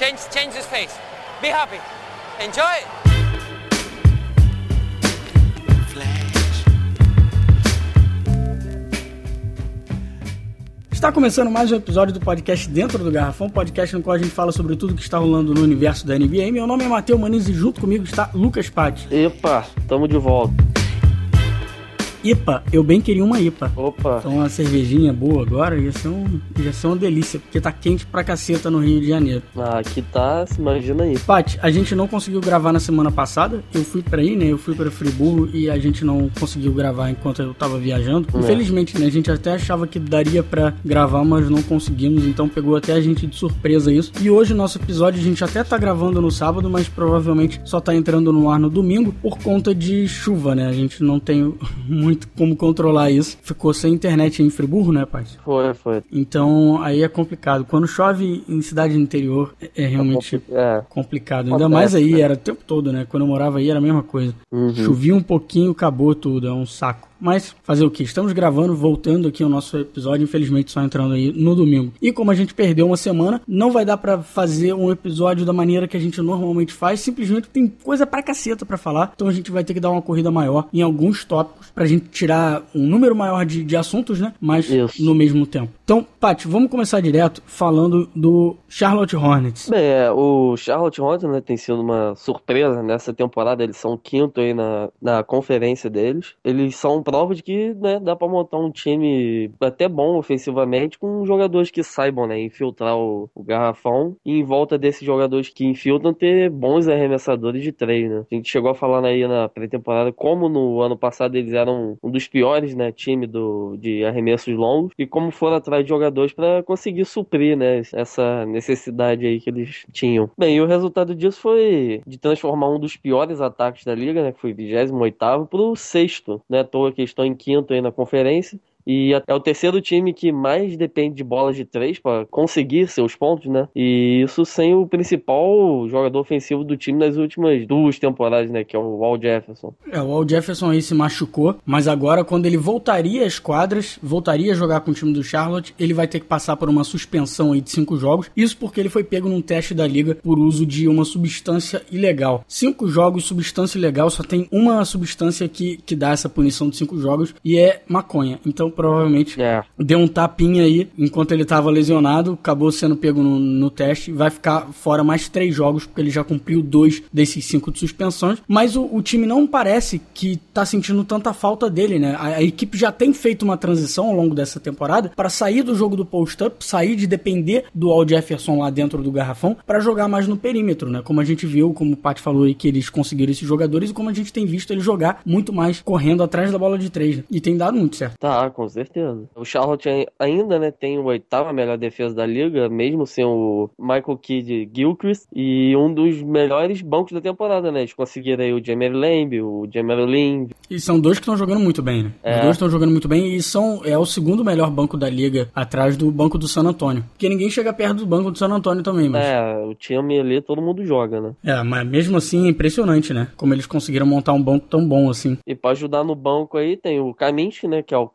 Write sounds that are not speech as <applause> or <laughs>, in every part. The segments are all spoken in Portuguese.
Change, change his face. Be happy. Enjoy. Está começando mais um episódio do podcast Dentro do Garrafão, podcast no qual a gente fala sobre tudo que está rolando no universo da NBA. Meu nome é Matheus Maniz e junto comigo está Lucas Patti. Epa, tamo de volta. IPA, eu bem queria uma IPA. Opa. Então uma cervejinha boa agora ia ser, um, ia ser uma delícia, porque tá quente pra caceta no Rio de Janeiro. Ah, aqui tá, se imagina aí. Paty, a gente não conseguiu gravar na semana passada. Eu fui pra aí, né? Eu fui pra Friburgo e a gente não conseguiu gravar enquanto eu tava viajando. É. Infelizmente, né? A gente até achava que daria pra gravar, mas não conseguimos. Então pegou até a gente de surpresa isso. E hoje, nosso episódio, a gente até tá gravando no sábado, mas provavelmente só tá entrando no ar no domingo por conta de chuva, né? A gente não tem <laughs> muito como controlar isso. Ficou sem internet em Friburgo, né, Paty? Foi, foi. Então aí é complicado. Quando chove em cidade interior, é- é realmente É. complicado. Ainda Acontece, mais aí, né? era o tempo todo, né? Quando eu morava aí era a mesma coisa. Uhum. Chovia um pouquinho, acabou tudo, é um saco. Mas fazer o que? Estamos gravando, voltando aqui o nosso episódio, infelizmente só entrando aí no domingo. E como a gente perdeu uma semana, não vai dar pra fazer um episódio da maneira que a gente normalmente faz, simplesmente tem coisa pra caceta pra falar, então a gente vai ter que dar uma corrida maior em alguns tópicos pra gente tirar um número maior de, de assuntos, né? Mas Isso. no mesmo tempo. Então, Paty, vamos começar direto falando do Charlotte Hornets. Bem, é, o Charlotte Hornets, né, tem sido uma surpresa nessa temporada. Eles são quinto aí na, na conferência deles. Eles são prova de que, né, dá pra montar um time até bom ofensivamente com jogadores que saibam, né, infiltrar o, o garrafão e em volta desses jogadores que infiltram ter bons arremessadores de três, né. A gente chegou a falar aí na pré-temporada como no ano passado eles eram um dos piores, né, time do, de arremessos longos e como foram atrás de jogadores para conseguir suprir, né, essa necessidade aí que eles tinham. Bem, e o resultado disso foi de transformar um dos piores ataques da liga, né, que foi 28º, pro sexto, né, à toa que estão em quinto aí na conferência. E é o terceiro time que mais depende de bolas de três para conseguir seus pontos, né? E isso sem o principal jogador ofensivo do time nas últimas duas temporadas, né? Que é o Walt Jefferson. É, o Al Jefferson aí se machucou, mas agora quando ele voltaria às quadras, voltaria a jogar com o time do Charlotte, ele vai ter que passar por uma suspensão aí de cinco jogos. Isso porque ele foi pego num teste da liga por uso de uma substância ilegal. Cinco jogos, substância ilegal, só tem uma substância que, que dá essa punição de cinco jogos e é maconha. Então provavelmente É. deu um tapinha aí enquanto ele tava lesionado, acabou sendo pego no, no teste, vai ficar fora mais três jogos, porque ele já cumpriu dois desses cinco de suspensões. Mas o, o time não parece que tá sentindo tanta falta dele, né? A, a equipe já tem feito uma transição ao longo dessa temporada para sair do jogo do post-up, sair de depender do Al Jefferson lá dentro do garrafão, para jogar mais no perímetro, né? Como a gente viu, como o Pat falou aí, que eles conseguiram esses jogadores e como a gente tem visto ele jogar muito mais correndo atrás da bola de três. né? E tem dado muito certo. Tá, com certeza. O Charlotte ai- ainda, né, tem o oitava melhor defesa da liga, mesmo sem o Michael Kidd Gilchrist, e um dos melhores bancos da temporada, né? Eles conseguiram aí o Jamie Lamb, o Jamie Lin. E são dois que estão jogando muito bem, né? Os É. dois estão jogando muito bem e são é o segundo melhor banco da liga atrás do banco do San Antonio. Porque ninguém chega perto do banco do San Antonio também, mas É, o time ali todo mundo joga, né? é, mas mesmo assim é impressionante, né? Como eles conseguiram montar um banco tão bom assim. E pra ajudar no banco aí tem o Kaminsky, né, que é o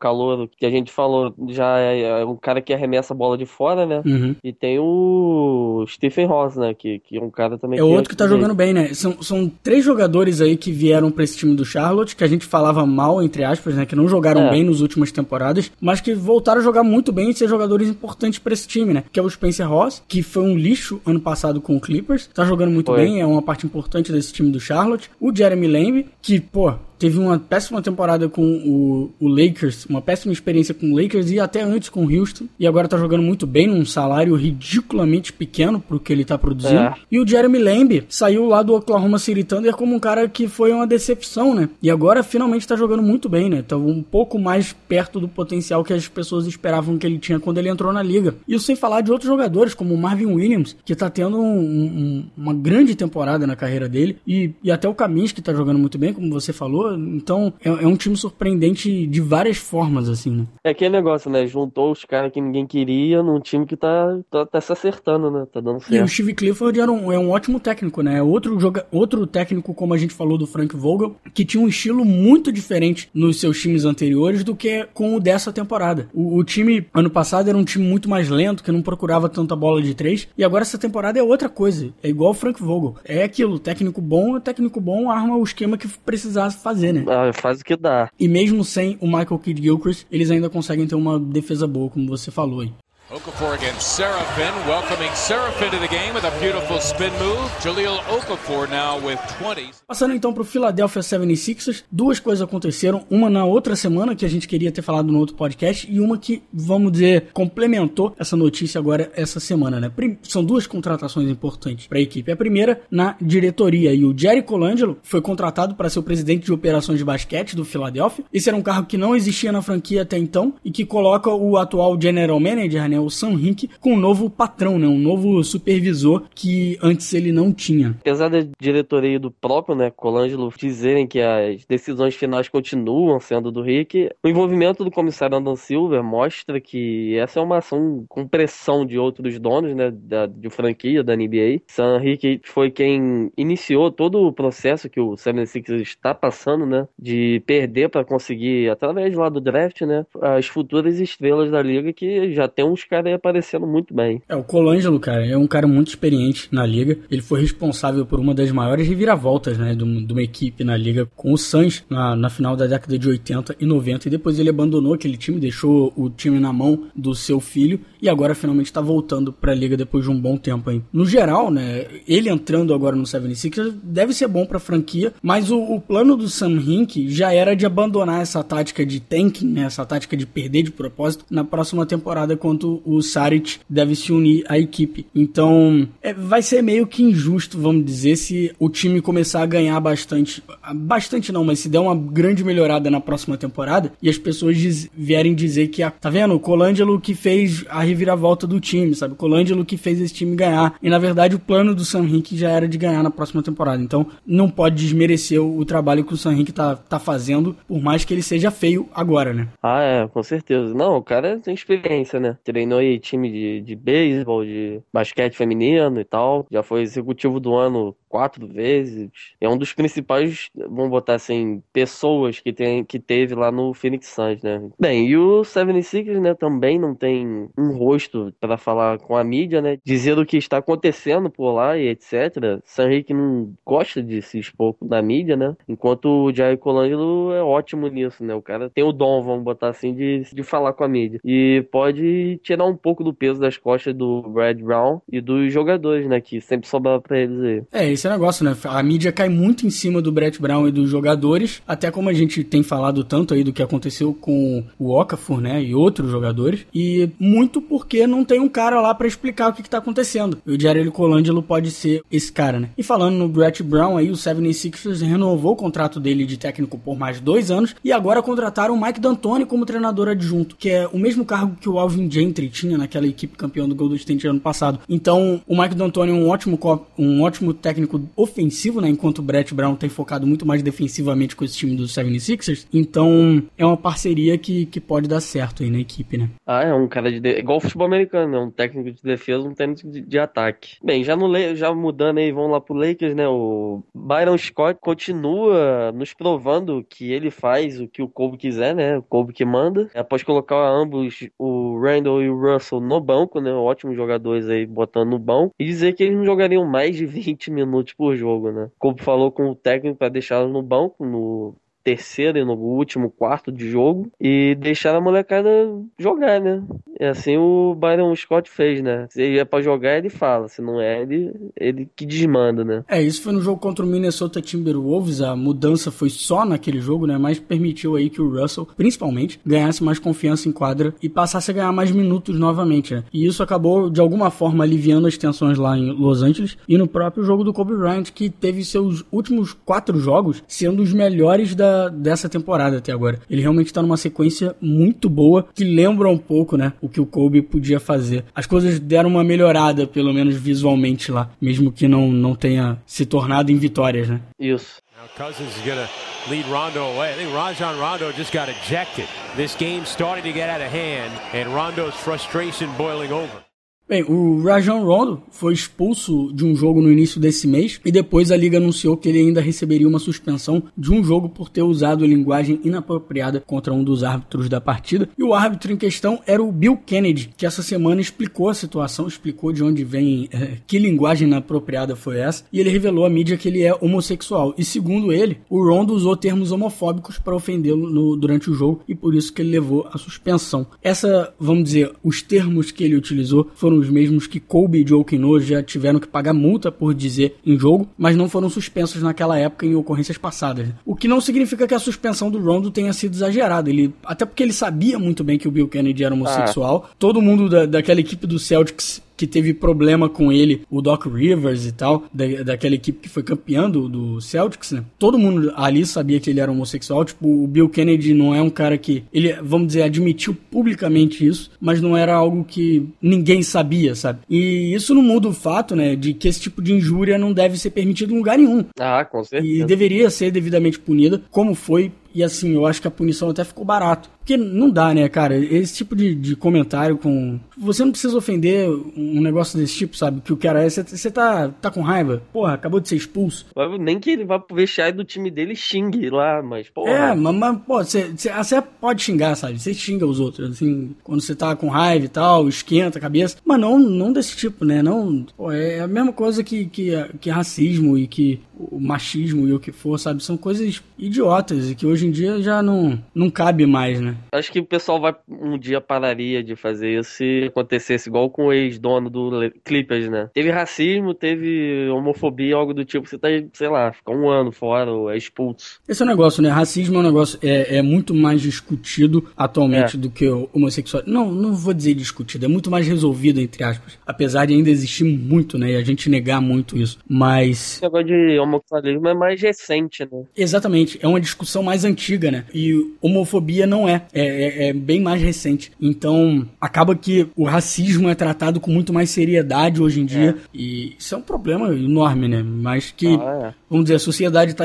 que a gente falou, já é, é um cara que arremessa a bola de fora, né? Uhum. E tem o Stephen Ross, né, que, que é um cara também É que outro que tá jogando bem, né? São, são três jogadores aí que vieram pra esse time do Charlotte, que a gente falava mal, entre aspas, né? Que não jogaram É. bem nas últimas temporadas, mas que voltaram a jogar muito bem e ser jogadores importantes pra esse time, né? Que é o Spencer Ross, que foi um lixo ano passado com o Clippers, tá jogando muito Foi. bem, é uma parte importante desse time do Charlotte. O Jeremy Lamb, que, pô, teve uma péssima temporada com o, o Lakers, uma péssima experiência com o Lakers e até antes com o Houston, e agora tá jogando muito bem num salário ridiculamente pequeno pro que ele tá produzindo. É. E o Jeremy Lamb saiu lá do Oklahoma City Thunder como um cara que foi uma decepção, né? E agora finalmente tá jogando muito bem, né? Tá um pouco mais perto do potencial que as pessoas esperavam que ele tinha quando ele entrou na liga. Isso sem falar de outros jogadores, como o Marvin Williams, que tá tendo um- um- uma grande temporada na carreira dele, e, e até o Kaminsky tá jogando muito bem, como você falou. Pivô. Então é, é, um time surpreendente de várias formas, assim, né? É aquele negócio, né? Juntou os caras que ninguém queria num time que tá, tá, tá, se acertando, né? Tá dando certo. E o Steve Clifford era um, é um ótimo técnico, né? Outro, joga, outro técnico, como a gente falou do Frank Vogel, que tinha um estilo muito diferente nos seus times anteriores do que com o dessa temporada. O, o time, ano passado, era um time muito mais lento, que não procurava tanta bola de três, e agora essa temporada é outra coisa. É igual o Frank Vogel. É aquilo, técnico bom, técnico bom arma o esquema que precisasse fazer, né? Ah, faz o que dá. E mesmo sem o Michael Kidd Gilchrist, eles ainda conseguem ter uma defesa boa, como você falou aí. Okafor against Serafin, welcoming Serafin to the game with a beautiful spin move. Jaleel Okafor now with 20. Passando então para o Philadelphia 76ers, duas coisas aconteceram, uma na outra semana que a gente queria ter falado no outro podcast e uma que, vamos dizer, complementou essa notícia agora essa semana, né? São duas contratações importantes para a equipe. A primeira na diretoria e o Jerry Colangelo foi contratado para ser o presidente de operações de basquete do Philadelphia. Esse era um cargo que não existia na franquia até então e que coloca o atual general manager, né, né, o Sam Hink, com um novo patrão, né, um novo supervisor que antes ele não tinha. Apesar da diretoria do próprio, né, Colangelo dizerem que as decisões finais continuam sendo do Rick, o envolvimento do comissário Adam Silver mostra que essa é uma ação com pressão de outros donos, né, da, de franquia da NBA. Sam Rick foi quem iniciou todo o processo que o 76ers está passando, né, de perder para conseguir, através lá do draft, né, as futuras estrelas da liga que já tem uns caras aparecendo muito bem. É, o Colangelo, cara, é um cara muito experiente na liga. Ele foi responsável por uma das maiores reviravoltas, né, de uma equipe na liga com o Suns na, na final da década de 80 e 90. E depois ele abandonou aquele time, deixou o time na mão do seu filho e agora finalmente está voltando para a liga depois de um bom tempo aí. No geral, né, ele entrando agora no 76ers deve ser bom para franquia, mas o, o, plano do Sam Hink já era de abandonar essa tática de tanking, né, essa tática de perder de propósito na próxima temporada quanto o Saric deve se unir à equipe. Então, é, vai ser meio que injusto, vamos dizer, se o time começar a ganhar bastante. Bastante não, mas se der uma grande melhorada na próxima temporada e as pessoas diz, vierem dizer que, a, tá vendo? O Colangelo que fez a reviravolta do time, sabe? O Colangelo que fez esse time ganhar. E na verdade o plano do Sam Hink já era de ganhar na próxima temporada. Então, não pode desmerecer o, o trabalho que o Sam Hink tá, tá fazendo, por mais que ele seja feio agora, né? Ah, é, com certeza. Não, o cara tem experiência, né? treinou aí time de, de beisebol, de basquete feminino e tal. Já foi executivo do ano quatro vezes. É um dos principais, vamos botar assim, pessoas que, tem, que teve lá no Phoenix Suns, né? Bem, e o 76ers, né, também não tem um rosto para falar com a mídia, né? Dizer o que está acontecendo por lá e etc. Sam Rick não gosta de se expor da mídia, né? Enquanto o Jair Colangelo é ótimo nisso, né? O cara tem o dom, vamos botar assim, de, de falar com a mídia. E pode tirar um pouco do peso das costas do Brad Brown e dos jogadores, né? Que sempre sobra pra eles aí. É, esse negócio, né? A mídia cai muito em cima do Brett Brown e dos jogadores, até como a gente tem falado tanto aí do que aconteceu com o Okafor, né? E outros jogadores, e muito porque não tem um cara lá para explicar o que, que tá acontecendo. E o Jared Colangelo pode ser esse cara, né? E falando no Brett Brown aí, o 76ers renovou o contrato dele de técnico por mais dois anos e agora contrataram o Mike D'Antoni como treinador adjunto, que é o mesmo cargo que o Alvin Gentry tinha naquela equipe campeã do Golden State ano passado. Então, o Mike D'Antoni é um ótimo, um ótimo técnico ofensivo, né? Enquanto o Brett Brown tem focado muito mais defensivamente com esse time dos 76ers. Então, é uma parceria que, que pode dar certo aí na equipe, né? Ah, é um cara de. De... igual futebol americano, né? Um técnico de defesa, um técnico de, de ataque. Bem, já, no, já mudando aí, vamos lá pro Lakers, né? O Byron Scott continua nos provando que ele faz o que o Kobe quiser, né? O Kobe que manda. Após colocar ambos, o Randall e o Russell, no banco, né? Ótimos jogadores aí botando no banco. E dizer que eles não jogariam mais de 20 minutos por jogo, né? Como falou com o técnico para deixá-los no banco no terceiro e no último quarto de jogo e deixar a molecada jogar, né? É assim o Byron Scott fez, né? Se ele é pra jogar, ele fala. Se não é, ele, ele que desmanda, né? É, isso foi no jogo contra o Minnesota Timberwolves. A mudança foi só naquele jogo, né? Mas permitiu aí que o Russell, principalmente, ganhasse mais confiança em quadra e passasse a ganhar mais minutos novamente, né? E isso acabou, de alguma forma, aliviando as tensões lá em Los Angeles e no próprio jogo do Kobe Bryant, que teve seus últimos quatro jogos sendo os melhores da da, dessa temporada até agora. Ele realmente tá numa sequência muito boa, que lembra um pouco, né, o que o Kobe podia fazer. As coisas deram uma melhorada, pelo menos visualmente lá, mesmo que não, não tenha se tornado em vitórias, né? Isso. Now Cousins is gonna lead Rondo away. I think Rajon Rondo just got ejected. This game starting to get out of hand, and Rondo's frustration boiling over. Bem, o Rajon Rondo foi expulso de um jogo no início desse mês e depois a liga anunciou que ele ainda receberia uma suspensão de um jogo por ter usado linguagem inapropriada contra um dos árbitros da partida. E o árbitro em questão era o Bill Kennedy, que essa semana explicou a situação, explicou de onde vem, é, que linguagem inapropriada foi essa, e ele revelou à mídia que ele é homossexual. E segundo ele, o Rondo usou termos homofóbicos para ofendê-lo durante o jogo e por isso que ele levou a suspensão. Essa, vamos dizer, os termos que ele utilizou foram os mesmos que Kobe e Joe Kino já tiveram que pagar multa por dizer em jogo, mas não foram suspensos naquela época em ocorrências passadas. O que não significa que a suspensão do Rondo tenha sido exagerada. Ele, até porque ele sabia muito bem que o Bill Kennedy era homossexual. Ah. Todo mundo da, daquela equipe do Celtics que teve problema com ele, o Doc Rivers e tal, da, daquela equipe que foi campeã do, do, Celtics, né? Todo mundo ali sabia que ele era homossexual. Tipo, o Bill Kennedy não é um cara que. Ele, vamos dizer, admitiu publicamente isso, mas não era algo que ninguém sabia, sabe? E isso não muda o fato, né, de que esse tipo de injúria não deve ser permitido em lugar nenhum. Ah, com certeza. E deveria ser devidamente punida, como foi e assim, eu acho que a punição até ficou barato. Porque não dá, né, cara? Esse tipo de, de comentário com. Você não precisa ofender um negócio desse tipo, sabe? Que o cara é. Você tá, tá com raiva. Porra, acabou de ser expulso. Nem que ele vá pro vestiário do time dele xingue lá, mas, porra. É, mas, mas pô, você, você pode xingar, sabe? Você xinga os outros, assim, quando você tá com raiva e tal, esquenta a cabeça. Mas não, não desse tipo, né? Não. Pô, é a mesma coisa que, que, que racismo e que o machismo e o que for, sabe? São coisas idiotas e que hoje em dia já não, não cabe mais, né? Acho que o pessoal vai um dia pararia de fazer isso se acontecesse igual com o ex-dono do Clippers, né? Teve racismo, teve homofobia, algo do tipo. Você tá, sei lá, fica um ano fora ou é expulso. Esse é o um negócio, né? Racismo é um negócio é, é muito mais discutido atualmente é. do que o homossexual. Não, não vou dizer discutido, é muito mais resolvido, entre aspas. Apesar de ainda existir muito, né? E a gente negar muito isso. Mas. Esse negócio de homossexualismo é mais recente, né? Exatamente, é uma discussão mais antiga, né? E homofobia não é. É, é, é bem mais recente. Então, acaba que o racismo é tratado com muito mais seriedade hoje em dia. É. E isso é um problema enorme, né? Mas que, ah, é. vamos dizer, a sociedade está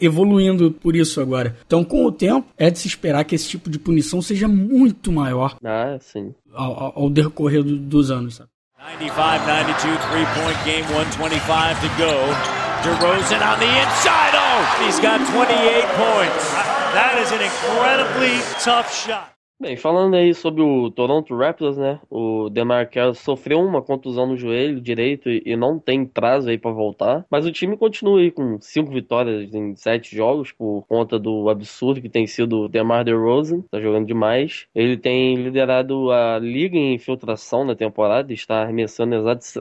evoluindo por isso agora. Então, com o tempo, é de se esperar que esse tipo de punição seja muito maior. Ah, sim. Ao, ao decorrer do, dos anos, sabe? 95 92 three point game, 125 to go. DeRozan on the inside. Oh, he's got 28 points. That is an incredibly tough shot. Bem, falando aí sobre o Toronto Raptors, né? O DeMar sofreu uma contusão no joelho direito e não tem prazo aí para voltar. Mas o time continua aí com cinco vitórias em sete jogos por conta do absurdo que tem sido o DeMar DeRozan. Tá jogando demais. Ele tem liderado a liga em infiltração na temporada, está arremessando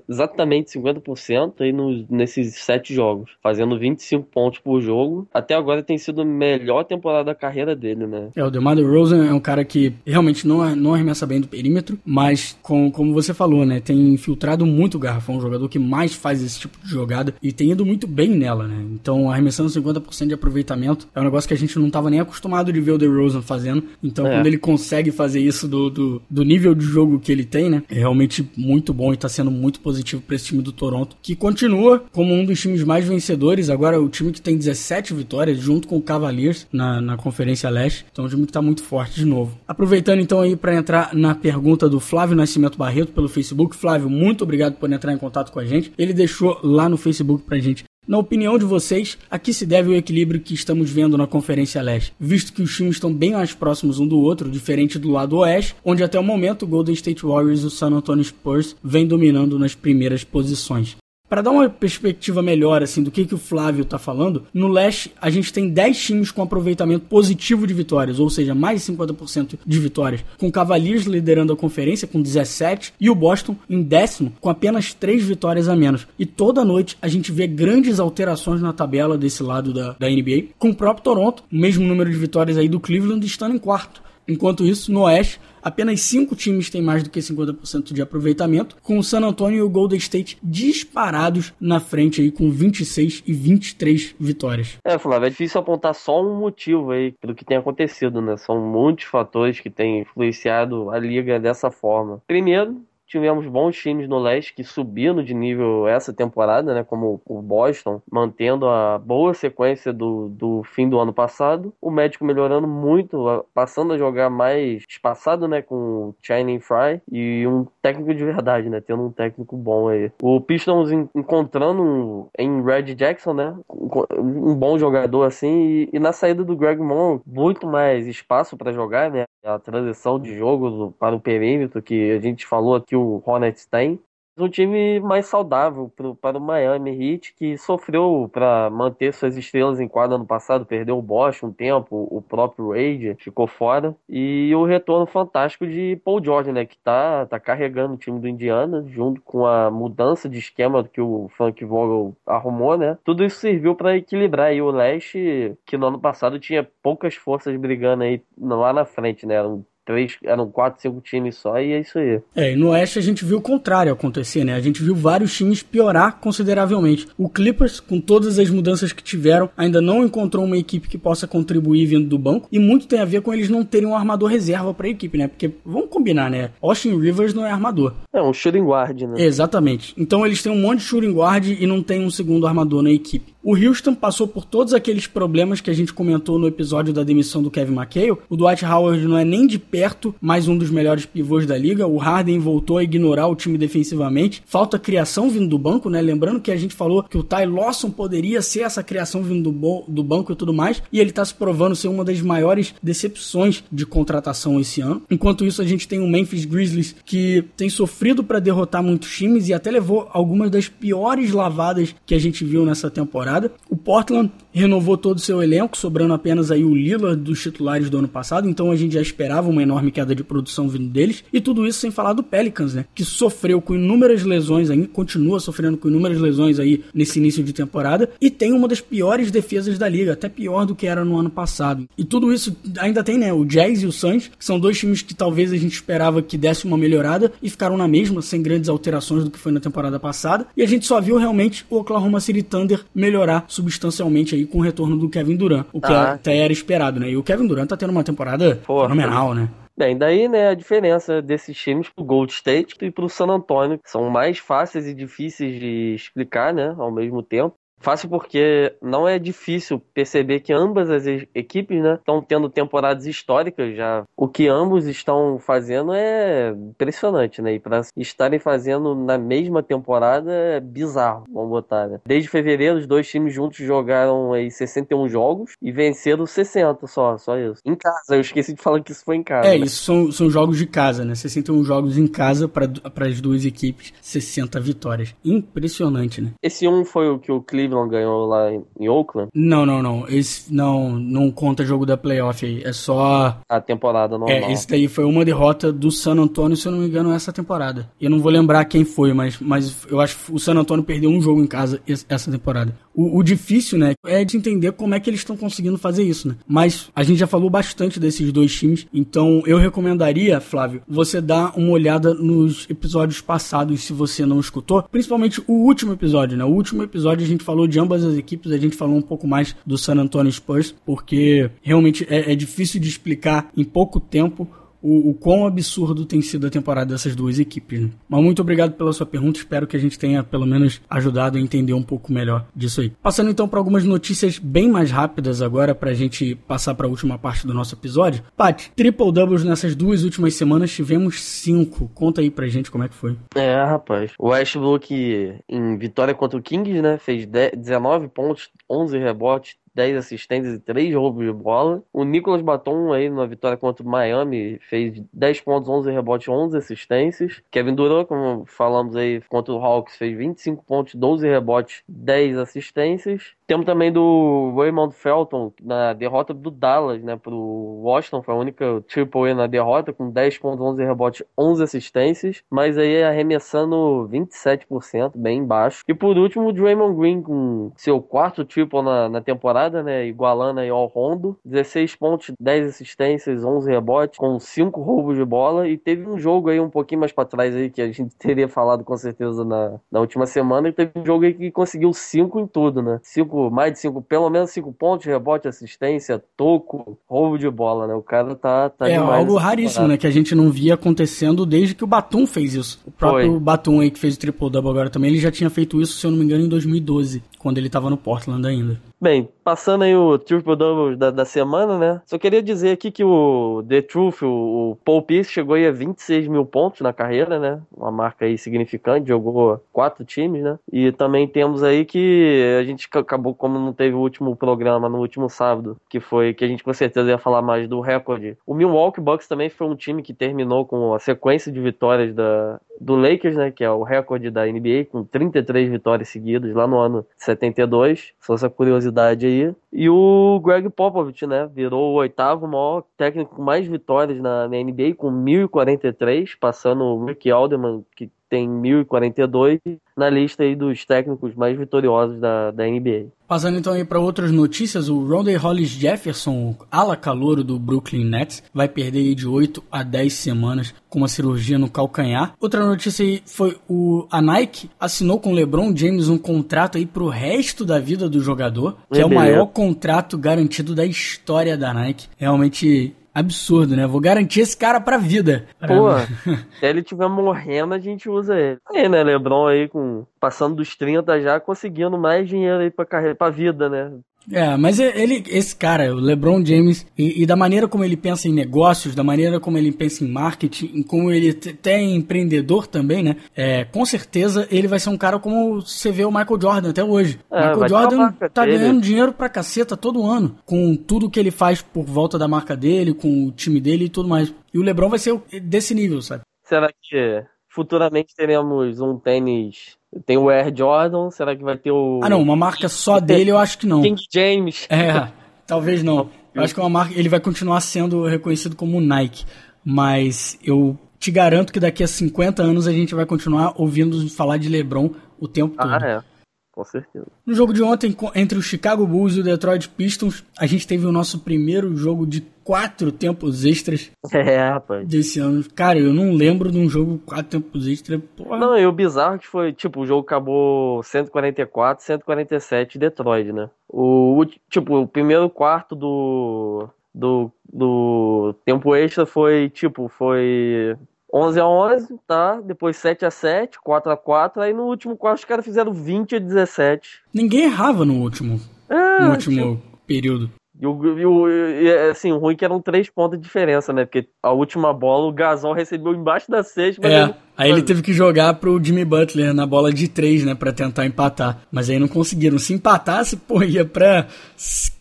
exatamente 50% aí nos, nesses sete jogos, fazendo 25 pontos por jogo. Até agora tem sido a melhor temporada da carreira dele, né? É, o DeMar DeRozan é um cara que realmente não, não arremessa bem do perímetro, mas com, como você falou, né, tem infiltrado muito o garrafão, um jogador que mais faz esse tipo de jogada e tem ido muito bem nela, né? Então, arremessando 50% de aproveitamento é um negócio que a gente não estava nem acostumado de ver o DeRozan fazendo. Então, é. quando ele consegue fazer isso do, do, do, nível de jogo que ele tem, né, é realmente muito bom e está sendo muito positivo para esse time do Toronto, que continua como um dos times mais vencedores. Agora, o time que tem 17 vitórias, junto com o Cavaliers na, na Conferência Leste. Então, é um time que está muito forte de novo. Aproveitando então aí para entrar na pergunta do Flávio Nascimento Barreto pelo Facebook. Flávio, muito obrigado por entrar em contato com a gente. Ele deixou lá no Facebook pra gente na opinião de vocês, a que se deve o equilíbrio que estamos vendo na Conferência Leste, visto que os times estão bem mais próximos um do outro, diferente do lado oeste, onde até o momento o Golden State Warriors e o San Antonio Spurs vêm dominando nas primeiras posições. Para dar uma perspectiva melhor assim do que, que o Flávio está falando, no leste a gente tem 10 times com aproveitamento positivo de vitórias, ou seja, mais de 50% de vitórias, com o Cavaliers liderando a conferência com 17 e o Boston em décimo com apenas 3 vitórias a menos. E toda noite a gente vê grandes alterações na tabela desse lado da, da NBA, com o próprio Toronto, o mesmo número de vitórias aí do Cleveland estando em quarto. Enquanto isso, no Oeste, apenas cinco times têm mais do que 50% de aproveitamento, com o San Antonio e o Golden State disparados na frente aí com 26 e 23 vitórias. É, Flávio, é difícil apontar só um motivo aí pelo que tem acontecido, né? São muitos fatores que têm influenciado a liga dessa forma. Primeiro, tivemos bons times no leste que subiram de nível essa temporada, né? Como o Boston, mantendo a boa sequência do, do fim do ano passado. O médico melhorando muito, passando a jogar mais espaçado, né? Com o Channing Fry e um técnico de verdade, né? Tendo um técnico bom aí. O Pistons encontrando em Red Jackson, né? Um bom jogador assim. E, e na saída do Greg Monroe, muito mais espaço para jogar, né? A transição de jogo para o perímetro que a gente falou aqui o Hornets tem. Um time mais saudável pro, para o Miami Heat, que sofreu para manter suas estrelas em quadra ano passado, perdeu o Bosch um tempo, o próprio Wade ficou fora, e o retorno fantástico de Paul George, né, que tá, tá carregando o time do Indiana, junto com a mudança de esquema que o Frank Vogel arrumou, né, tudo isso serviu para equilibrar aí o leste, que no ano passado tinha poucas forças brigando aí lá na frente, né, três, eram quatro, cinco times só e é isso aí. É, e no Oeste a gente viu o contrário acontecer, né? A gente viu vários times piorar consideravelmente. O Clippers, com todas as mudanças que tiveram, ainda não encontrou uma equipe que possa contribuir vindo do banco, e muito tem a ver com eles não terem um armador reserva para a equipe, né? Porque vamos combinar, né? Austin Rivers não é armador. É um shooting guard, né? Exatamente. Então eles têm um monte de shooting guard e não tem um segundo armador na equipe. O Houston passou por todos aqueles problemas que a gente comentou no episódio da demissão do Kevin McHale. O Dwight Howard não é nem de perto mais um dos melhores pivôs da liga. O Harden voltou a ignorar o time defensivamente. Falta criação vindo do banco, né? Lembrando que a gente falou que o Ty Lawson poderia ser essa criação vindo do, do banco e tudo mais. E ele tá se provando ser uma das maiores decepções de contratação esse ano. Enquanto isso, a gente tem o Memphis Grizzlies que tem sofrido para derrotar muitos times e até levou algumas das piores lavadas que a gente viu nessa temporada temporada. O Portland renovou todo o seu elenco, sobrando apenas aí o Lillard dos titulares do ano passado, então a gente já esperava uma enorme queda de produção vindo deles. E tudo isso sem falar do Pelicans, né? Que sofreu com inúmeras lesões aí, continua sofrendo com inúmeras lesões aí nesse início de temporada e tem uma das piores defesas da liga, até pior do que era no ano passado. E tudo isso ainda tem, né? O Jazz e o Suns, que são dois times que talvez a gente esperava que desse uma melhorada e ficaram na mesma, sem grandes alterações do que foi na temporada passada. E a gente só viu realmente o Oklahoma City Thunder melhorar substancialmente aí com o retorno do Kevin Durant, o que ah. até era esperado, né? E o Kevin Durant tá tendo uma temporada Porra. fenomenal, né? Bem, daí, né, a diferença desses times pro Gold State e pro San Antonio, que são mais fáceis e difíceis de explicar, né, ao mesmo tempo. Fácil porque não é difícil perceber que ambas as equipes né, estão tendo temporadas históricas já. O que ambos estão fazendo é impressionante, né? E para estarem fazendo na mesma temporada é bizarro, vamos botar, né? Desde fevereiro, os dois times juntos jogaram aí 61 jogos e venceram 60 só, só isso. Em casa, eu esqueci de falar que isso foi em casa. É, né? isso são, são jogos de casa, né? 61 jogos em casa para as duas equipes, 60 vitórias. Impressionante, né? Esse um foi o que o Cleveland Cleveland ganhou lá em, em Oakland? Não, não, não. Esse não, não conta jogo da playoff aí. É só. A temporada normal. É, esse daí foi uma derrota do San Antonio, se eu não me engano, essa temporada. Eu não vou lembrar quem foi, mas, mas eu acho que o San Antonio perdeu um jogo em casa essa temporada. O, o difícil, né, é de entender como é que eles estão conseguindo fazer isso, né? Mas a gente já falou bastante desses dois times, então eu recomendaria, Flávio, você dar uma olhada nos episódios passados, se você não escutou, principalmente o último episódio, né? O último episódio a gente falou de ambas as equipes, a gente falou um pouco mais do San Antonio Spurs, porque realmente é, é difícil de explicar em pouco tempo o, o quão absurdo tem sido a temporada dessas duas equipes. Né? Mas muito obrigado pela sua pergunta, espero que a gente tenha pelo menos ajudado a entender um pouco melhor disso aí. Passando então para algumas notícias bem mais rápidas agora para a gente passar para a última parte do nosso episódio. Pat, triple doubles nessas duas últimas semanas tivemos cinco. Conta aí pra gente como é que foi. É, rapaz. O Westbrook em vitória contra o Kings, né, fez 19 pontos, 11 rebotes, 10 assistências e 3 roubos de bola. O Nicolas Baton aí na vitória contra o Miami fez 10 pontos, 11 rebotes, 11 assistências. Kevin Durant, como falamos aí, contra o Hawks fez 25 pontos, 12 rebotes, 10 assistências. Temos também do Raymond Felton na derrota do Dallas, né, pro Washington, foi a única triple na derrota, com 10 pontos, 11 rebotes, 11 assistências, mas aí arremessando 27%, bem baixo. E por último, o Draymond Green com seu quarto triple na, na temporada, né, igualando aí ao Rondo, 16 pontos, 10 assistências, 11 rebotes, com 5 roubos de bola, e teve um jogo aí um pouquinho mais para trás aí, que a gente <laughs> teria falado com certeza na, na última semana, e teve um jogo aí que conseguiu 5 em tudo, né, cinco, mais de 5, pelo menos 5 pontos, rebote, assistência, toco, roubo de bola, né, o cara tá, tá é demais algo raríssimo, né, que a gente não via acontecendo desde que o Batum fez isso. O próprio Foi. Batum aí que fez o triple-double agora também, ele já tinha feito isso, se eu não me engano, em 2012, quando ele tava no Portland ainda. Bem, passando aí o triple double da, da semana, né? Só queria dizer aqui que o The Truth, o, o Paul Pierce, chegou aí a 26 mil pontos na carreira, né? Uma marca aí significante, jogou quatro times, né? E também temos aí que a gente acabou, como não teve o último programa no último sábado, que foi que a gente com certeza ia falar mais do recorde. O Milwaukee Bucks também foi um time que terminou com a sequência de vitórias da, do Lakers, né, que é o recorde da NBA, com 33 vitórias seguidas lá no ano 72, só essa curiosidade aí. E o Greg Popovich, né, virou o oitavo maior técnico com mais vitórias na, na NBA, com 1043, passando o Rick Alderman, que tem 1042, na lista aí dos técnicos mais vitoriosos da, da NBA. Passando então aí para outras notícias, o Rondé Hollis Jefferson, ala calouro do Brooklyn Nets, vai perder de 8 a 10 semanas com uma cirurgia no calcanhar. Outra notícia aí foi o a Nike assinou com o LeBron James um contrato aí pro resto da vida do jogador, que é, é o maior contrato garantido da história da Nike. Realmente absurdo, né? Vou garantir esse cara pra vida. Pô, <laughs> se ele estiver morrendo, a gente usa ele. Aí, né, Lebron aí com passando dos 30 já, conseguindo mais dinheiro aí pra carreira, pra vida, né? É, mas ele, esse cara, o LeBron James, e, e, da maneira como ele pensa em negócios, da maneira como ele pensa em marketing, em como ele até é empreendedor também, né? É, com certeza ele vai ser um cara como você vê o Michael Jordan até hoje. É, Michael Jordan tá dele. ganhando dinheiro pra caceta todo ano, com tudo que ele faz por volta da marca dele, com o time dele e tudo mais. E o LeBron vai ser desse nível, sabe? Será que futuramente teremos um tênis tem o Air Jordan, será que vai ter o. Ah, não, uma marca só dele eu acho que não. King James. É, talvez não. Eu acho que é uma marca. Ele vai continuar sendo reconhecido como Nike. Mas eu te garanto que daqui a 50 anos a gente vai continuar ouvindo falar de LeBron o tempo todo. Ah, é. Com certeza. No jogo de ontem, entre o Chicago Bulls e o Detroit Pistons, a gente teve o nosso primeiro jogo de quatro tempos extras <laughs> é, rapaz. desse ano. Cara, eu não lembro de um jogo quatro tempos extras. Porra. Não, e o bizarro que foi, tipo, o jogo acabou 144, 147 Detroit, né? O, tipo, o primeiro quarto do, do, do tempo extra foi, tipo, foi 11 a 11, tá? Depois 7 a 7, 4 a 4, aí no último quarto os caras fizeram 20 a 17. Ninguém errava no último, é, no último tipo... período. E, o, e, o, e assim, o ruim é que eram três pontos de diferença, né? Porque a última bola o Gasol recebeu embaixo da sexta. é, ele... aí ele teve que jogar pro Jimmy Butler na bola de três, né? Pra tentar empatar. Mas aí não conseguiram. Se empatasse, pô, ia pra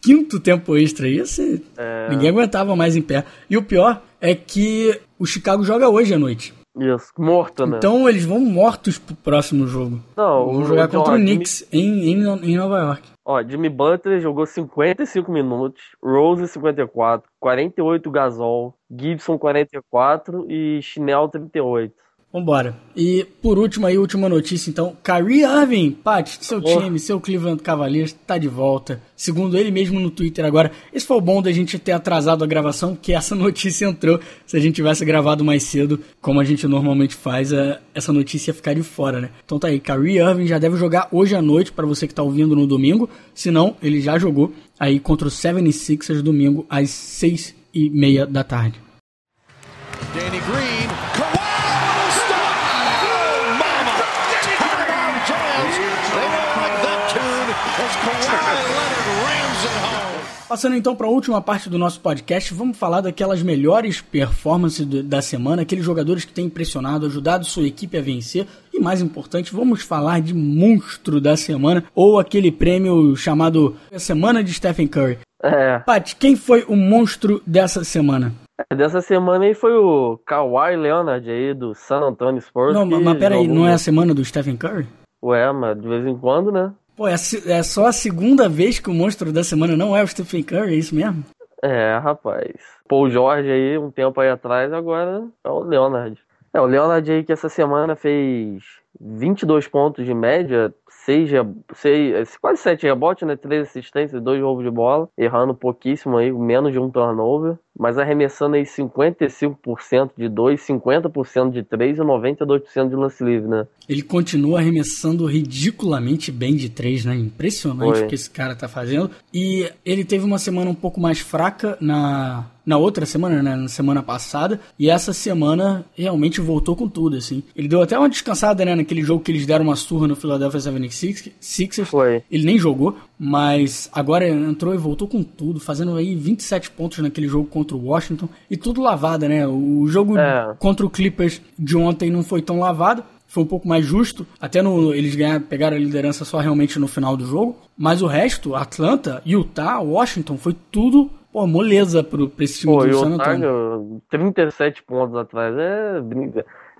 quinto tempo extra. Ia ser... É... Ninguém aguentava mais em pé. E o pior é que o Chicago joga hoje à noite. Isso, morto, né? Então eles vão mortos pro próximo jogo. Não, vão jogar contra o Knicks Jimmy... em, em, em Nova York. Ó, Jimmy Butler jogou 55 minutos, Rose 54, 48 Gasol, Gibson 44 e Chinel 38. Vambora. E por último aí, última notícia então, Kyrie Irving, Pat, seu oh. time, seu Cleveland Cavaliers tá de volta. Segundo ele mesmo no Twitter agora. Esse foi o bom da gente ter atrasado a gravação, que essa <laughs> notícia entrou. Se a gente tivesse gravado mais cedo, como a gente normalmente faz, essa notícia ia ficar de fora, né? Então tá aí, Kyrie Irving já deve jogar hoje à noite, para você que tá ouvindo no domingo. Se não, ele já jogou aí contra o 76ers domingo às 6 e meia da tarde. Danny Green Passando então para a última parte do nosso podcast, vamos falar daquelas melhores performances da semana, aqueles jogadores que têm impressionado, ajudado sua equipe a vencer. E mais importante, vamos falar de monstro da semana, ou aquele prêmio chamado Semana de Stephen Curry. É. Pat, quem foi o monstro dessa semana? Dessa semana aí foi o Kawhi Leonard aí do San Antonio Spurs. Não, mas peraí, não é a semana do Stephen Curry? Ué, mas de vez em quando, né? Pô, é, é só a segunda vez que o monstro da semana não é o Stephen Curry, é isso mesmo? É, rapaz. Paul George aí, um tempo aí atrás, agora é o Leonard. É, o Leonard aí que essa semana fez 22 pontos de média, 6, 6 quase 7 rebotes, né? 3 assistências, 2 roubos de bola, errando pouquíssimo aí, menos de um turnover, mas arremessando aí 55% de 2, 50% de 3 e 92% de lance livre, né? Ele continua arremessando ridiculamente bem de 3, né? Impressionante o que esse cara tá fazendo. E ele teve uma semana um pouco mais fraca na na outra semana, né, na semana passada, e essa semana realmente voltou com tudo, assim. Ele deu até uma descansada, né, naquele jogo que eles deram uma surra no Philadelphia 76ers. Foi. Ele nem jogou, mas agora entrou e voltou com tudo, fazendo aí 27 pontos naquele jogo contra o Washington, e tudo lavado, né? O jogo é. contra o Clippers de ontem não foi tão lavado, foi um pouco mais justo. Até no, eles ganharam, pegaram a liderança só realmente no final do jogo. Mas o resto, Atlanta, Utah, Washington, foi tudo Pô, moleza pro, pra esse time Pô, do San Antonio. 37 pontos atrás, é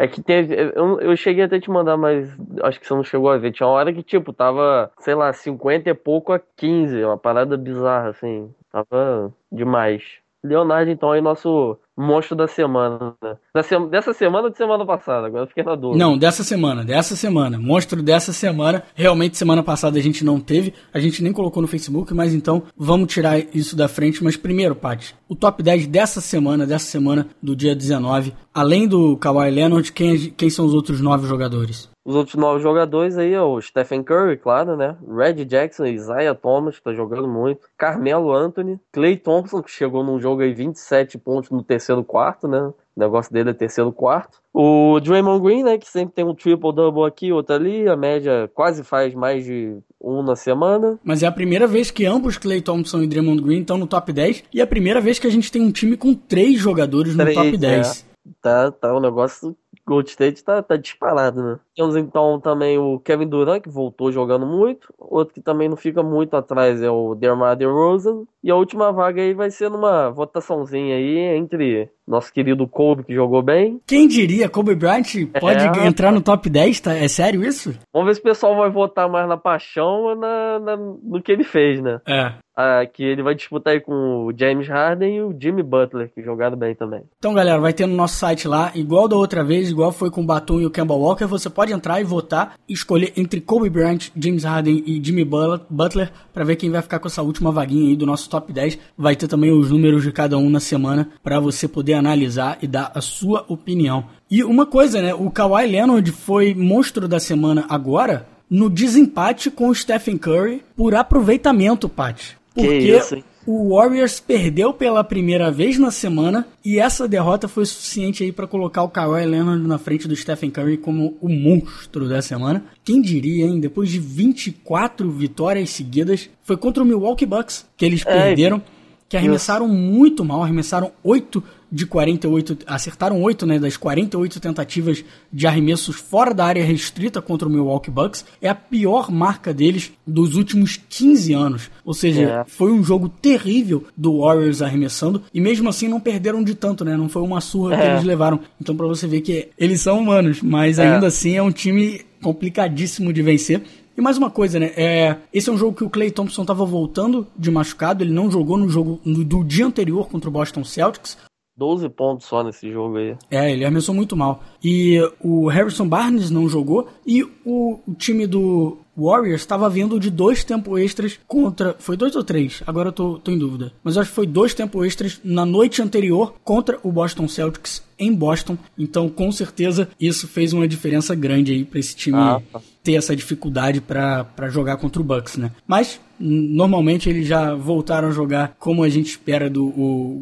É que teve. Eu, eu cheguei até te mandar, mas acho que você não chegou a ver. Tinha uma hora que, tipo, tava, sei lá, 50 e pouco a 15. Uma parada bizarra, assim. Tava demais. Leonardo, então, aí nosso monstro da semana. Da se... Dessa semana ou de semana passada? Agora eu fiquei na dúvida. Não, dessa semana, dessa semana. Monstro dessa semana. Realmente, semana passada a gente não teve. A gente nem colocou no Facebook, mas então vamos tirar isso da frente. Mas primeiro, Paty, o top 10 dessa semana, dessa semana do dia 19. Além do Kawhi Leonard, quem, quem são os outros nove jogadores? Os outros nove jogadores aí o Stephen Curry, claro, né? Red Jackson, Isaiah Thomas, que tá jogando muito. Carmelo Anthony. Clay Thompson, que chegou num jogo aí 27 pontos no terceiro quarto, né? O negócio dele é terceiro quarto. O Draymond Green, né? Que sempre tem um triple-double aqui, outro ali. A média quase faz mais de um na semana. Mas é a primeira vez que ambos, Clay Thompson e Draymond Green, estão no top 10. E é a primeira vez que a gente tem um time com três jogadores três, no top 10. É. Tá, tá um negócio Gold State tá, tá disparado, né? Temos então também o Kevin Durant, que voltou jogando muito. Outro que também não fica muito atrás é o DeMar DeRozan. E a última vaga aí vai ser numa votaçãozinha aí entre nosso querido Kobe, que jogou bem. Quem diria, Kobe Bryant pode é, entrar no top 10, tá? É sério isso? Vamos ver se o pessoal vai votar mais na paixão ou na, na no que ele fez, né? É. Ah, que ele vai disputar aí com o James Harden e o Jimmy Butler, que jogaram bem também. Então, galera, vai ter no nosso site lá, igual da outra vez, igual foi com o Batum e o Kemba Walker, você pode entrar e votar e escolher entre Kobe Bryant, James Harden e Jimmy Butler para ver quem vai ficar com essa última vaguinha aí do nosso top 10. Vai ter também os números de cada um na semana para você poder analisar e dar a sua opinião. E uma coisa, né? O Kawhi Leonard foi monstro da semana agora no desempate com o Stephen Curry por aproveitamento, Pat. Porque isso, o Warriors perdeu pela primeira vez na semana e essa derrota foi suficiente aí para colocar o Kawhi Leonard na frente do Stephen Curry como o monstro da semana. Quem diria, hein? Depois de 24 vitórias seguidas, foi contra o Milwaukee Bucks que eles é, perderam, que arremessaram muito mal, arremessaram 8 de 48, acertaram 8 né, das 48 tentativas de arremessos fora da área restrita contra o Milwaukee Bucks. É a pior marca deles dos últimos 15 anos. Ou seja, é. foi um jogo terrível do Warriors arremessando e mesmo assim não perderam de tanto, né? Não foi uma surra é. que eles levaram. Então para você ver que eles são humanos, mas é. ainda assim é um time complicadíssimo de vencer. E mais uma coisa, né? É, esse é um jogo que o Clay Thompson estava voltando de machucado. Ele não jogou no jogo no, do dia anterior contra o Boston Celtics. 12 pontos só nesse jogo aí. É, ele arremessou muito mal. E o Harrison Barnes não jogou. E o, o time do Warriors estava vindo de dois tempos extras contra. Foi dois ou três? Agora eu tô, tô em dúvida. Mas acho que foi dois tempos extras na noite anterior contra o Boston Celtics em Boston. Então, com certeza, isso fez uma diferença grande aí para esse time ah, tá. Ter essa dificuldade para jogar contra o Bucks, né? Mas normalmente eles já voltaram a jogar como a gente espera do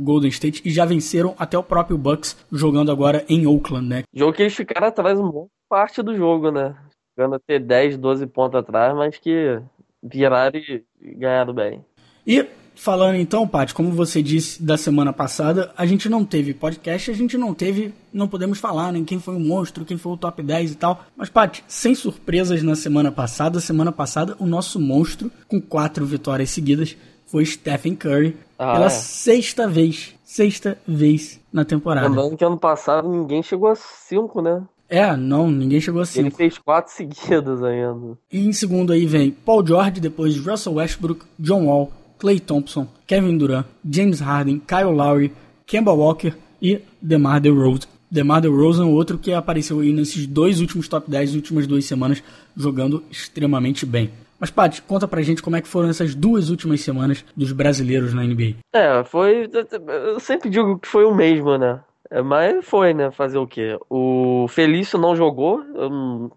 Golden State e já venceram até o próprio Bucks jogando agora em Oakland, né? Jogo que eles ficaram atrás uma parte do jogo, né? Chegando a ter 10, 12 pontos atrás, mas que viraram e ganharam bem. E Falando então, Paty, como você disse da semana passada, a gente não teve podcast, a gente não teve, não podemos falar nem né, quem foi o monstro, quem foi o top 10 e tal. Mas, Paty, sem surpresas na semana passada, semana passada o nosso monstro, com quatro vitórias seguidas, foi Stephen Curry, ah, pela é. sexta vez, sexta vez na temporada. Lembrando que ano passado ninguém chegou a cinco, né? É, não, ninguém chegou a cinco. Ele fez quatro <laughs> seguidas ainda. E em segundo aí vem Paul George, depois Russell Westbrook, John Wall, Clay Thompson, Kevin Durant, James Harden, Kyle Lowry, Kemba Walker e DeMar DeRozan. DeMar DeRozan, outro que apareceu aí nesses dois últimos top 10, últimas duas semanas, jogando extremamente bem. Mas, Paty, conta pra gente como é que foram essas duas últimas semanas dos brasileiros na NBA. É, foi. Eu sempre digo que foi o mesmo, né? Mas foi, né? Fazer o quê? O Felício não jogou.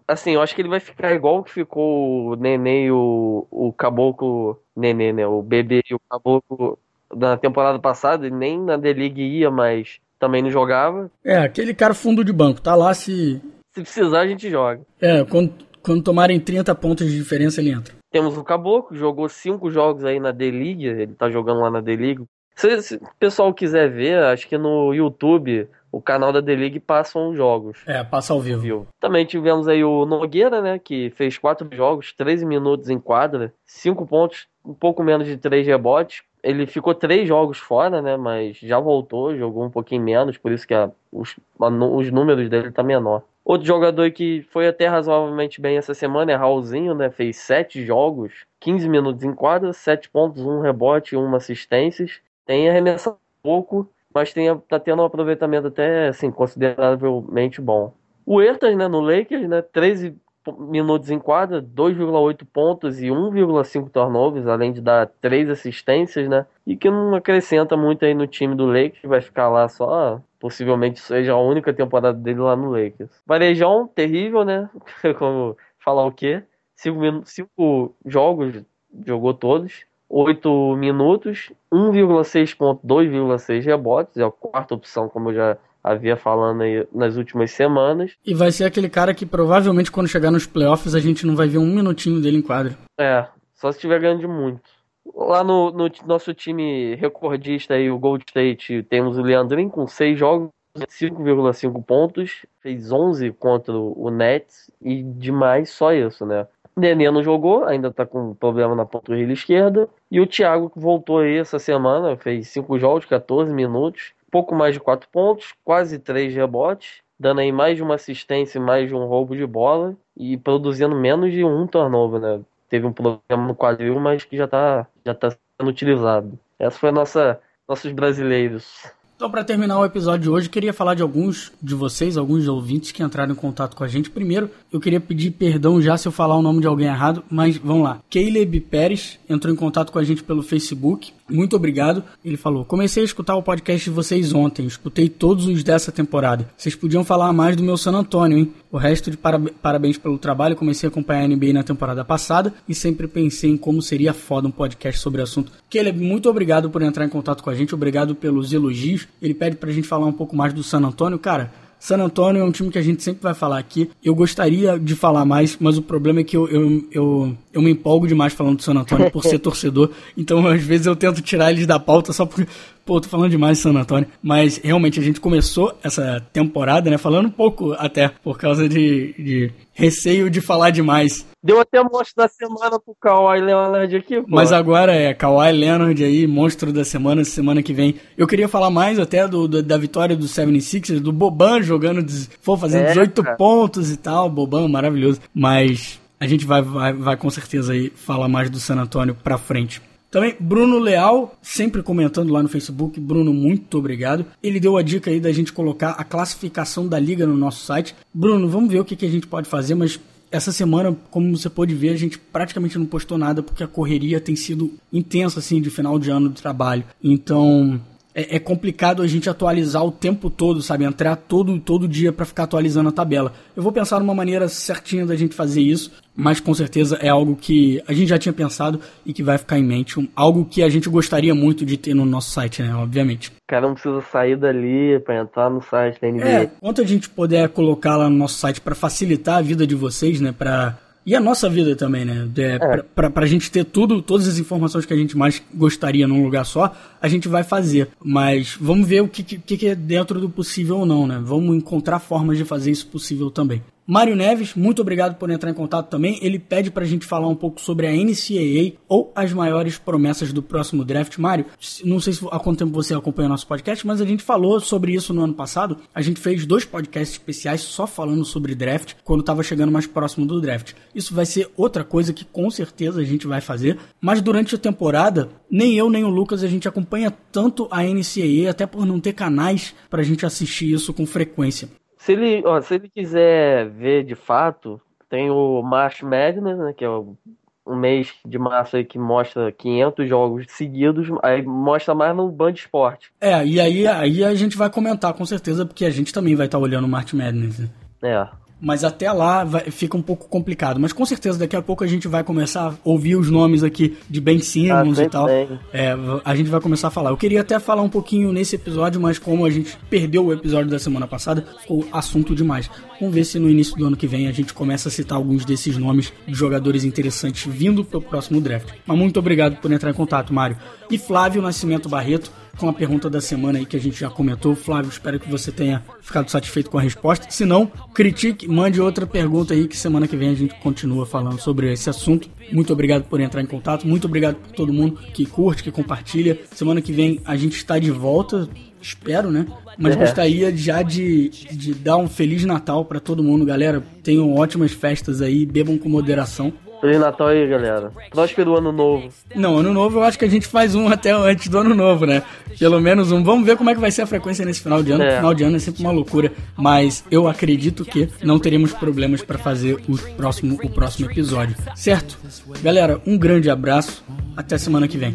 assim, eu acho que ele vai ficar igual que ficou o Nenê e o, o Caboclo. Nenê, né? O bebê e o Caboclo na temporada passada. Nem na D-League ia, mas também não jogava. É, aquele cara fundo de banco. Tá lá se. Se precisar, a gente joga. É, quando, quando tomarem 30 pontos de diferença, ele entra. Temos o Caboclo, jogou cinco jogos aí na D-League. Ele tá jogando lá na D-League. Se, se, o pessoal quiser ver, acho que no YouTube, o canal da The League passam os jogos. É, passa ao vivo. vivo. Também tivemos aí o Nogueira, né, que fez quatro jogos, 13 minutos em quadra, cinco pontos, um pouco menos de três rebotes. Ele ficou três jogos fora, né, mas já voltou, jogou um pouquinho menos, por isso que a, os, a, os números dele tá menor. Outro jogador que foi até razoavelmente bem essa semana é Raulzinho, né? Fez sete jogos, 15 minutos em quadra, sete pontos, um rebote e uma assistência tem arremessado pouco, mas tem, tá tendo um aproveitamento até assim, consideravelmente bom. O Ertas, né, no Lakers, né, 13 minutos em quadra, 2,8 pontos e 1,5 turnovers, além de dar três assistências, né? E que não acrescenta muito aí no time do Lakers, vai ficar lá só, possivelmente seja a única temporada dele lá no Lakers. Varejão, terrível, né? <laughs> Como falar o quê? Cinco, cinco jogos, jogou todos. 8 minutos, 1,6 ponto, 2,6 rebotes, é a quarta opção, como eu já havia falando aí nas últimas semanas. E vai ser aquele cara que provavelmente quando chegar nos playoffs a gente não vai ver um minutinho dele em quadra. É, só se estiver ganhando muito. Lá no, no, nosso time recordista aí, o Gold State, temos o Leandrinho com 6 jogos, 5,5 pontos, fez 11 contra o Nets e demais só isso, né? Nenê não jogou, ainda tá com problema na panturrilha esquerda. E o Thiago que voltou aí essa semana, fez 5 jogos, 14 minutos, pouco mais de 4 pontos, quase 3 rebotes, dando aí mais de uma assistência e mais de um roubo de bola e produzindo menos de um turnover, né? Teve um problema no quadril, mas que já tá, já tá sendo utilizado. Essa foi a nossa nossos brasileiros. Então, para terminar o episódio de hoje, queria falar de alguns de vocês, alguns ouvintes que entraram em contato com a gente. Primeiro, eu queria pedir perdão já se eu falar o nome de alguém errado, mas vamos lá. Caleb Pérez entrou em contato com a gente pelo Facebook. Muito obrigado. Ele falou: Comecei a escutar o podcast de vocês ontem, escutei todos os dessa temporada. Vocês podiam falar mais do meu San Antônio, hein? O resto de parabéns pelo trabalho. Comecei a acompanhar a NBA na temporada passada e sempre pensei em como seria foda um podcast sobre o assunto. Caleb, muito obrigado por entrar em contato com a gente, obrigado pelos elogios. Ele pede pra gente falar um pouco mais do San Antônio. Cara, San Antonio é um time que a gente sempre vai falar aqui. Eu gostaria de falar mais, mas o problema é que eu, eu, eu, eu me empolgo demais falando do San Antonio por ser <laughs> torcedor. Então, às vezes, eu tento tirar eles da pauta só porque, pô, tô falando demais de San Antonio. Mas realmente a gente começou essa temporada, né? Falando um pouco até por causa de, de receio de falar demais. Deu até monstro da semana pro Kawhi Leonard aqui, pô. Mas agora é Kawhi Leonard aí, monstro da semana, semana que vem. Eu queria falar mais até do, do da vitória do 76ers, do Boban jogando, for fazendo é, 18 cara. pontos e tal. Boban, maravilhoso. Mas a gente vai, vai, vai com certeza aí falar mais do San Antonio pra frente. Também Bruno Leal, sempre comentando lá no Facebook. Bruno, muito obrigado. Ele deu a dica aí da gente colocar a classificação da liga no nosso site. Bruno, vamos ver o que, que a gente pode fazer, mas essa semana, como você pode ver, a gente praticamente não postou nada porque a correria tem sido intensa assim de final de ano de trabalho. Então, é, é, complicado a gente atualizar o tempo todo, sabe? Entrar todo, todo dia para ficar atualizando a tabela. Eu vou pensar numa maneira certinha da gente fazer isso, mas com certeza é algo que a gente já tinha pensado e que vai ficar em mente. Um, algo que a gente gostaria muito de ter no nosso site, né? Obviamente. O cara não precisa sair dali para entrar no site da NBA. É, quanto a gente puder colocar lá no nosso site para facilitar a vida de vocês, né? Para e a nossa vida também, né? É, é. Pra, pra, gente ter tudo, todas as informações que a gente mais gostaria num lugar só, a gente vai fazer. Mas vamos ver o que, que, que é dentro do possível ou não, né? Vamos encontrar formas de fazer isso possível também. Mário Neves, muito obrigado por entrar em contato também. Ele pede pra gente falar um pouco sobre a NCAA ou as maiores promessas do próximo draft. Mário, não sei se há quanto tempo você acompanha nosso podcast, mas a gente falou sobre isso no ano passado. A gente fez dois podcasts especiais só falando sobre draft quando estava chegando mais próximo do draft. Isso vai ser outra coisa que com certeza a gente vai fazer, mas durante a temporada, nem eu nem o Lucas a gente acompanha tanto a NCAA, até por não ter canais pra gente assistir isso com frequência. Se ele, ó, se ele quiser ver de fato, tem o March Madness, né, que é o um mês de março aí que mostra 500 jogos seguidos, aí mostra mais no Band Esporte. É, e aí, aí a gente vai comentar com certeza, porque a gente também vai estar tá olhando o March Madness. Né? É. Mas até lá vai, fica um pouco complicado. Mas com certeza daqui a pouco a gente vai começar a ouvir os nomes aqui de Ben Simmons ah, e tal. É, a gente vai começar a falar. Eu queria até falar um pouquinho nesse episódio, mas como a gente perdeu o episódio da semana passada, ficou assunto demais. Vamos ver se no início do ano que vem a gente começa a citar alguns desses nomes de jogadores interessantes vindo para o próximo draft. Mas muito obrigado por entrar em contato, Mário. E Flávio Nascimento Barreto com a pergunta da semana aí que a gente já comentou. Flávio, espero que você tenha ficado satisfeito com a resposta. Se não, critique, mande outra pergunta aí que semana que vem a gente continua falando sobre esse assunto. Muito obrigado por entrar em contato, muito obrigado por todo mundo que curte, que compartilha. Semana que vem a gente está de volta, espero, né? Mas é. gostaria já de, de dar um Feliz Natal para todo mundo, galera. Tenham ótimas festas aí, bebam com moderação. Feliz Natal aí, galera. Próspero ano novo. Não, ano novo eu acho que a gente faz um até antes do ano novo, né? Pelo menos um. Vamos ver como é que vai ser a frequência nesse final de ano. É. Final de ano é sempre uma loucura, mas eu acredito que não teremos problemas para fazer o próximo, o próximo episódio. Certo? Galera, um grande abraço. Até semana que vem.